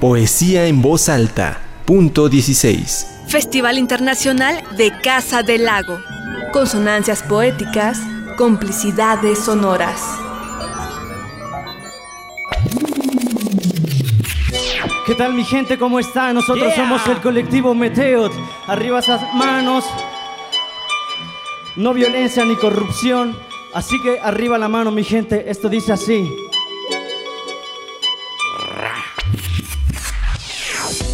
Poesía en voz alta. Punto 16. Festival Internacional de Casa del Lago. Consonancias poéticas, complicidades sonoras. ¿Qué tal mi gente? ¿Cómo están? Nosotros somos el colectivo Meteot. Arriba esas manos. No violencia ni corrupción. Así que arriba la mano mi gente. Esto dice así.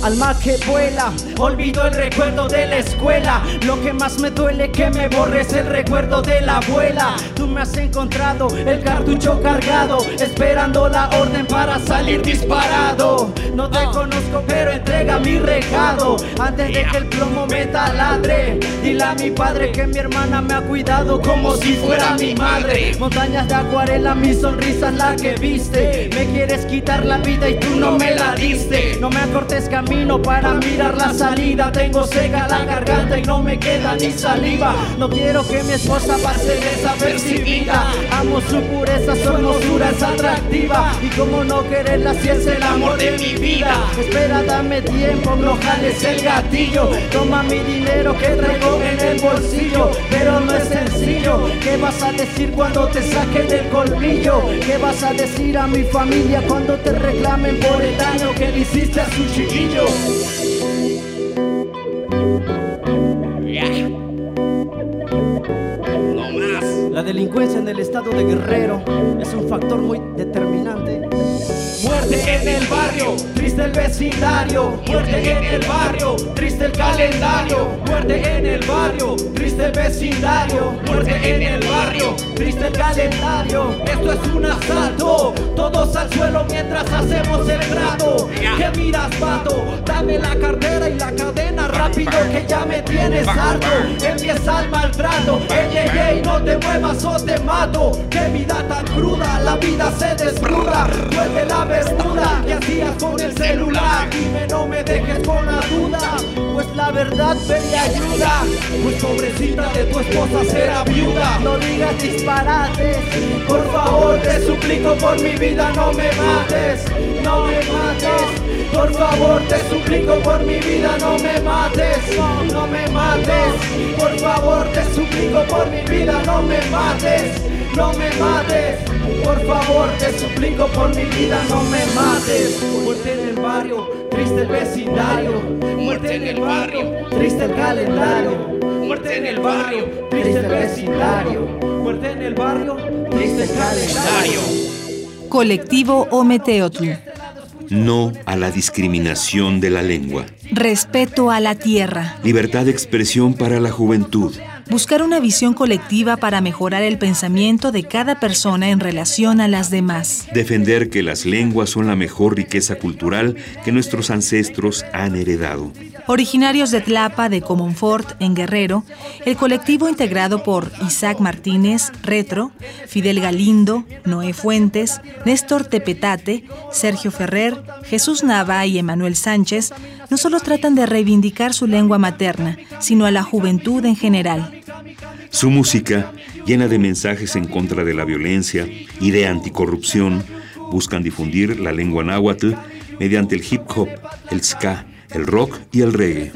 Alma que vuela, olvido el recuerdo de la escuela. Lo que más me duele que me borres el recuerdo de la abuela. Tú me has encontrado el cartucho cargado, esperando la orden para salir disparado. No te conozco, pero entrega mi recado antes de que el plomo me taladre. Dile a mi padre que mi hermana me ha cuidado como si fuera mi madre. Montañas de acuarela, mi sonrisa es la que viste. Me quieres quitar la vida y tú no me la diste. No me acortes camino para mirar la salida. Tengo seca la garganta y no me queda ni saliva. No quiero que mi esposa pase desapercibida. Amo su pureza, su hermosura es atractiva. Y como no quererla si es el amor de mi vida. Espera, dame tiempo, no jales el gatillo. Toma mi dinero que traigo en el bolsillo. Pero ¿Qué vas a decir cuando te saquen del colmillo? ¿Qué vas a decir a mi familia cuando te reclamen por el daño que le hiciste a su chiquillo? La delincuencia en el estado de Guerrero es un factor muy determinante. Triste el vecindario. Muerte en el barrio, triste el calendario. Muerte en el barrio, triste el vecindario. Muerte en el barrio, calendario. Esto es un asalto, todos al suelo mientras hacemos el trato. ¿Qué miras, pato? Dame la cartera y la cadena rápido que ya me tienes harto. Empieza el maltrato, ey, ey, ey, no te muevas o te mato. Qué vida tan cruda, la vida se desnuda. Vuelve la verdura que hacías con el celular. Dime, no me dejes con la duda, pues la verdad me ayuda. Pues pobrecita de tu esposa será viuda. No digas disparates, por favor te suplico por mi vida no me mates, no me mates. Por favor te suplico por mi vida no me mates, no, no me mates. Por favor te suplico por mi vida no me mates, no me mates. Por favor te suplico por mi vida no me mates. Muerte en el barrio, triste el vecindario. Muerte en el barrio, triste el calendario. Muerte en el barrio, triste el vecindario. Muerte en el barrio, triste el calendario. Colectivo Ometeotl. No a la discriminación de la lengua. Respeto a la tierra. Libertad de expresión para la juventud. Buscar una visión colectiva para mejorar el pensamiento de cada persona en relación a las demás. Defender que las lenguas son la mejor riqueza cultural que nuestros ancestros han heredado. Originarios de Tlapa, de Comonfort, en Guerrero, el colectivo integrado por Isaac Martínez, Retro, Fidel Galindo, Noé Fuentes, Néstor Tepetate, Sergio Ferrer, Jesús Nava y Emanuel Sánchez, no solo tratan de reivindicar su lengua materna, sino a la juventud en general. Su música, llena de mensajes en contra de la violencia y de anticorrupción, buscan difundir la lengua náhuatl mediante el hip hop, el ska, el rock y el reggae.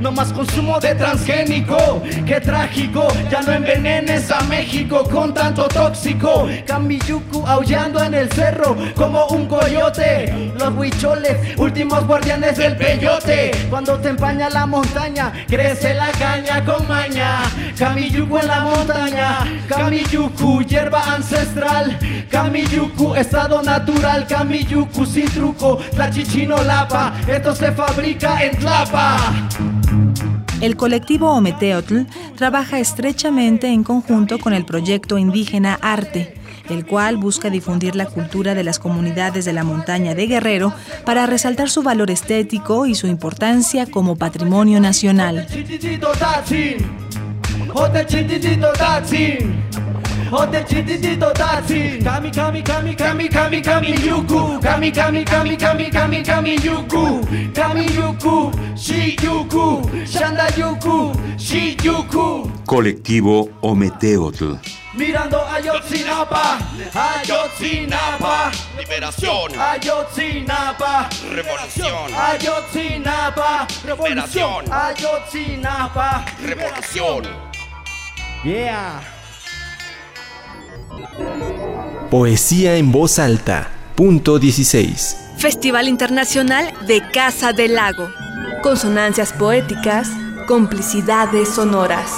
No más consumo de transgénico, qué trágico, ya no envenenes a México con tanto tóxico, Camiyuku aullando en el cerro como un coyote, los huicholes, últimos guardianes del peyote, cuando te empaña la montaña, crece la caña con maña, Camiyuku en la montaña, Camiyuku, hierba ancestral, Camiyuku, estado natural, Camiyuku sin truco, la chichino lapa, esto se fabrica en Tlapa. El colectivo Ometeotl trabaja estrechamente en conjunto con el proyecto indígena Arte, el cual busca difundir la cultura de las comunidades de la montaña de Guerrero para resaltar su valor estético y su importancia como patrimonio nacional. Ote chititito tatsi Kami kami kami kami kami kami yuku. Kami kami kami kami kami kami yuku. Kami yuku Shi yuku. Shanda yuku Shi yuku. Colectivo Ometeotl. Mirando a Yotzinapa Ayotzinapa. Liberación, Ayotzinapa. Revolución, Ayotzinapa. Liberación. Ayotzinapa. Revolución. Yeah Poesía en voz alta. Punto 16. Festival Internacional de Casa del Lago. Consonancias poéticas, complicidades sonoras.